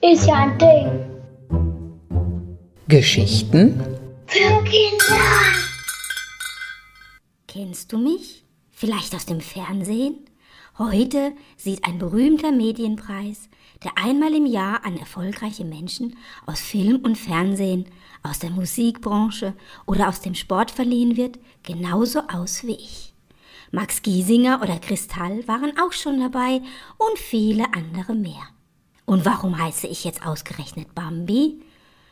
Ist ja ein Ding. Geschichten Für Kinder. Kennst du mich? Vielleicht aus dem Fernsehen? Heute sieht ein berühmter Medienpreis, der einmal im Jahr an erfolgreiche Menschen aus Film und Fernsehen, aus der Musikbranche oder aus dem Sport verliehen wird, genauso aus wie ich. Max Giesinger oder Kristall waren auch schon dabei und viele andere mehr. Und warum heiße ich jetzt ausgerechnet Bambi?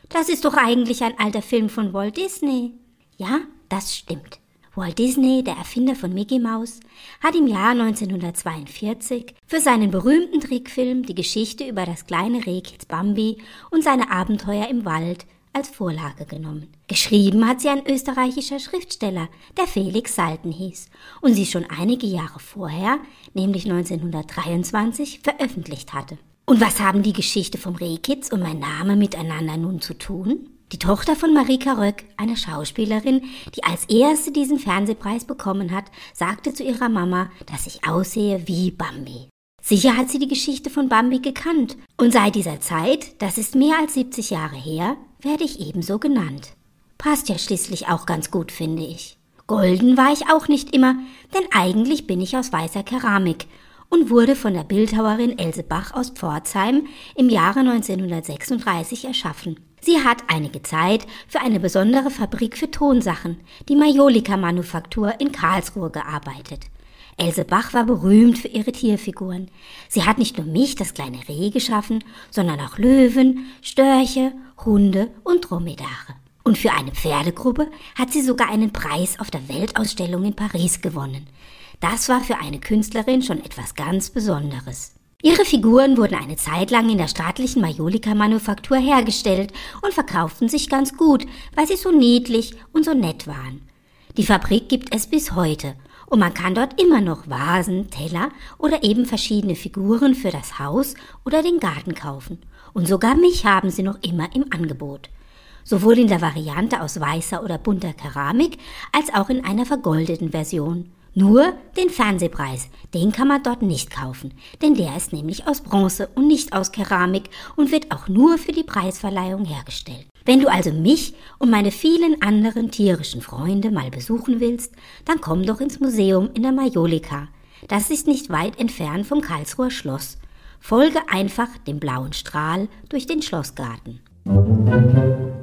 Das ist doch eigentlich ein alter Film von Walt Disney. Ja, das stimmt. Walt Disney, der Erfinder von Mickey Mouse, hat im Jahr 1942 für seinen berühmten Trickfilm die Geschichte über das kleine Rehkitz Bambi und seine Abenteuer im Wald als Vorlage genommen. Geschrieben hat sie ein österreichischer Schriftsteller, der Felix Salten hieß und sie schon einige Jahre vorher, nämlich 1923, veröffentlicht hatte. Und was haben die Geschichte vom Rehkitz und mein Name miteinander nun zu tun? Die Tochter von Marika Röck, einer Schauspielerin, die als erste diesen Fernsehpreis bekommen hat, sagte zu ihrer Mama, dass ich aussehe wie Bambi. Sicher hat sie die Geschichte von Bambi gekannt, und seit dieser Zeit, das ist mehr als 70 Jahre her, werde ich ebenso genannt. Passt ja schließlich auch ganz gut, finde ich. Golden war ich auch nicht immer, denn eigentlich bin ich aus weißer Keramik und wurde von der Bildhauerin Else Bach aus Pforzheim im Jahre 1936 erschaffen. Sie hat einige Zeit für eine besondere Fabrik für Tonsachen, die Majolika Manufaktur in Karlsruhe gearbeitet. Else Bach war berühmt für ihre Tierfiguren. Sie hat nicht nur mich, das kleine Reh, geschaffen, sondern auch Löwen, Störche, Hunde und Dromedare. Und für eine Pferdegruppe hat sie sogar einen Preis auf der Weltausstellung in Paris gewonnen. Das war für eine Künstlerin schon etwas ganz Besonderes. Ihre Figuren wurden eine Zeit lang in der staatlichen Majolika-Manufaktur hergestellt und verkauften sich ganz gut, weil sie so niedlich und so nett waren. Die Fabrik gibt es bis heute und man kann dort immer noch Vasen, Teller oder eben verschiedene Figuren für das Haus oder den Garten kaufen. Und sogar mich haben sie noch immer im Angebot. Sowohl in der Variante aus weißer oder bunter Keramik als auch in einer vergoldeten Version. Nur den Fernsehpreis, den kann man dort nicht kaufen, denn der ist nämlich aus Bronze und nicht aus Keramik und wird auch nur für die Preisverleihung hergestellt. Wenn du also mich und meine vielen anderen tierischen Freunde mal besuchen willst, dann komm doch ins Museum in der Majolika. Das ist nicht weit entfernt vom Karlsruher Schloss. Folge einfach dem blauen Strahl durch den Schlossgarten. Musik